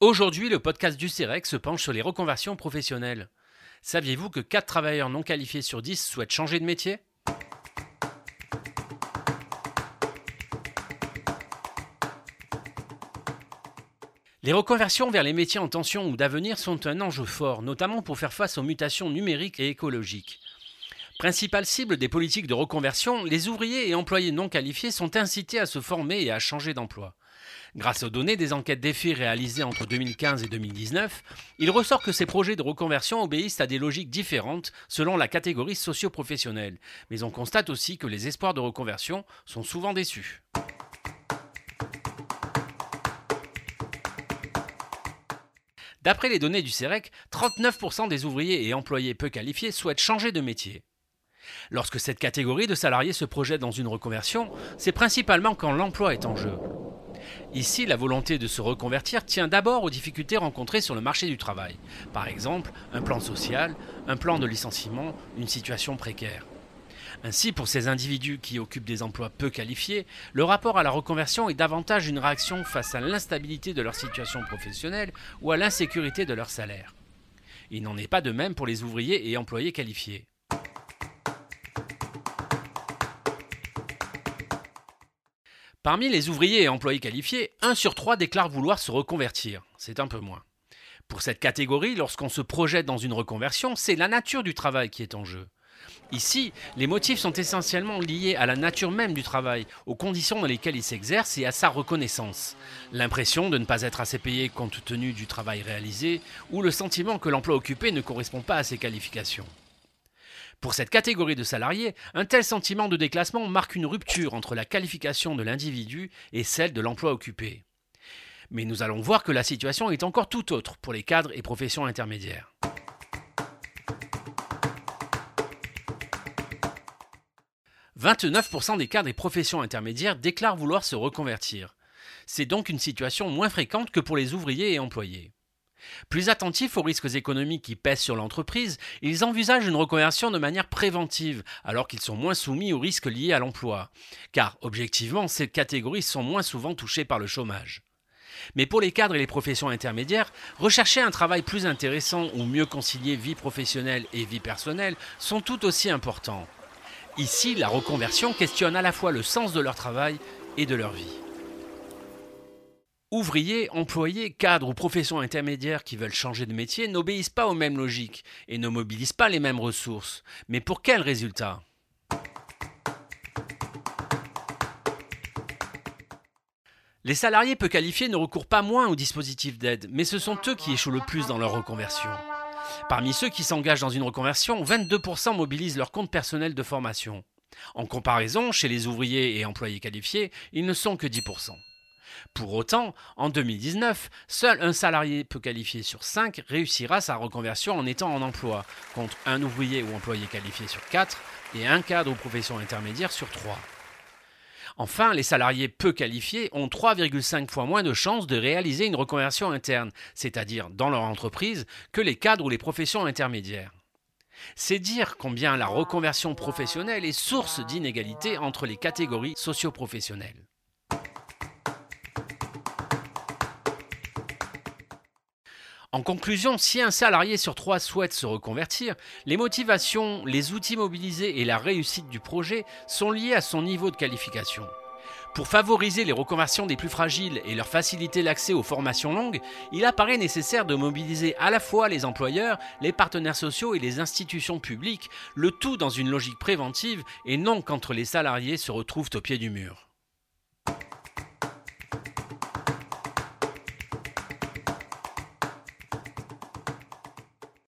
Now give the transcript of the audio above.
Aujourd'hui, le podcast du CEREC se penche sur les reconversions professionnelles. Saviez-vous que 4 travailleurs non qualifiés sur 10 souhaitent changer de métier? Les reconversions vers les métiers en tension ou d'avenir sont un enjeu fort, notamment pour faire face aux mutations numériques et écologiques. Principale cible des politiques de reconversion, les ouvriers et employés non qualifiés sont incités à se former et à changer d'emploi. Grâce aux données des enquêtes d'effets réalisées entre 2015 et 2019, il ressort que ces projets de reconversion obéissent à des logiques différentes selon la catégorie socio-professionnelle, mais on constate aussi que les espoirs de reconversion sont souvent déçus. D'après les données du CEREC, 39% des ouvriers et employés peu qualifiés souhaitent changer de métier. Lorsque cette catégorie de salariés se projette dans une reconversion, c'est principalement quand l'emploi est en jeu. Ici, la volonté de se reconvertir tient d'abord aux difficultés rencontrées sur le marché du travail. Par exemple, un plan social, un plan de licenciement, une situation précaire. Ainsi, pour ces individus qui occupent des emplois peu qualifiés, le rapport à la reconversion est davantage une réaction face à l'instabilité de leur situation professionnelle ou à l'insécurité de leur salaire. Il n'en est pas de même pour les ouvriers et employés qualifiés. Parmi les ouvriers et employés qualifiés, 1 sur 3 déclare vouloir se reconvertir. C'est un peu moins. Pour cette catégorie, lorsqu'on se projette dans une reconversion, c'est la nature du travail qui est en jeu. Ici, les motifs sont essentiellement liés à la nature même du travail, aux conditions dans lesquelles il s'exerce et à sa reconnaissance. L'impression de ne pas être assez payé compte tenu du travail réalisé, ou le sentiment que l'emploi occupé ne correspond pas à ses qualifications. Pour cette catégorie de salariés, un tel sentiment de déclassement marque une rupture entre la qualification de l'individu et celle de l'emploi occupé. Mais nous allons voir que la situation est encore tout autre pour les cadres et professions intermédiaires. « 29% des cadres et professions intermédiaires déclarent vouloir se reconvertir. C'est donc une situation moins fréquente que pour les ouvriers et employés. Plus attentifs aux risques économiques qui pèsent sur l'entreprise, ils envisagent une reconversion de manière préventive, alors qu'ils sont moins soumis aux risques liés à l'emploi. Car, objectivement, ces catégories sont moins souvent touchées par le chômage. Mais pour les cadres et les professions intermédiaires, rechercher un travail plus intéressant ou mieux concilier vie professionnelle et vie personnelle sont tout aussi importants. Ici, la reconversion questionne à la fois le sens de leur travail et de leur vie. Ouvriers, employés, cadres ou professions intermédiaires qui veulent changer de métier n'obéissent pas aux mêmes logiques et ne mobilisent pas les mêmes ressources. Mais pour quels résultats Les salariés peu qualifiés ne recourent pas moins aux dispositifs d'aide, mais ce sont eux qui échouent le plus dans leur reconversion. Parmi ceux qui s'engagent dans une reconversion, 22% mobilisent leur compte personnel de formation. En comparaison, chez les ouvriers et employés qualifiés, ils ne sont que 10%. Pour autant, en 2019, seul un salarié peu qualifié sur 5 réussira sa reconversion en étant en emploi, contre un ouvrier ou employé qualifié sur 4 et un cadre ou profession intermédiaire sur 3. Enfin, les salariés peu qualifiés ont 3,5 fois moins de chances de réaliser une reconversion interne, c'est-à-dire dans leur entreprise, que les cadres ou les professions intermédiaires. C'est dire combien la reconversion professionnelle est source d'inégalités entre les catégories socio-professionnelles. En conclusion, si un salarié sur trois souhaite se reconvertir, les motivations, les outils mobilisés et la réussite du projet sont liés à son niveau de qualification. Pour favoriser les reconversions des plus fragiles et leur faciliter l'accès aux formations longues, il apparaît nécessaire de mobiliser à la fois les employeurs, les partenaires sociaux et les institutions publiques, le tout dans une logique préventive et non quand les salariés se retrouvent au pied du mur.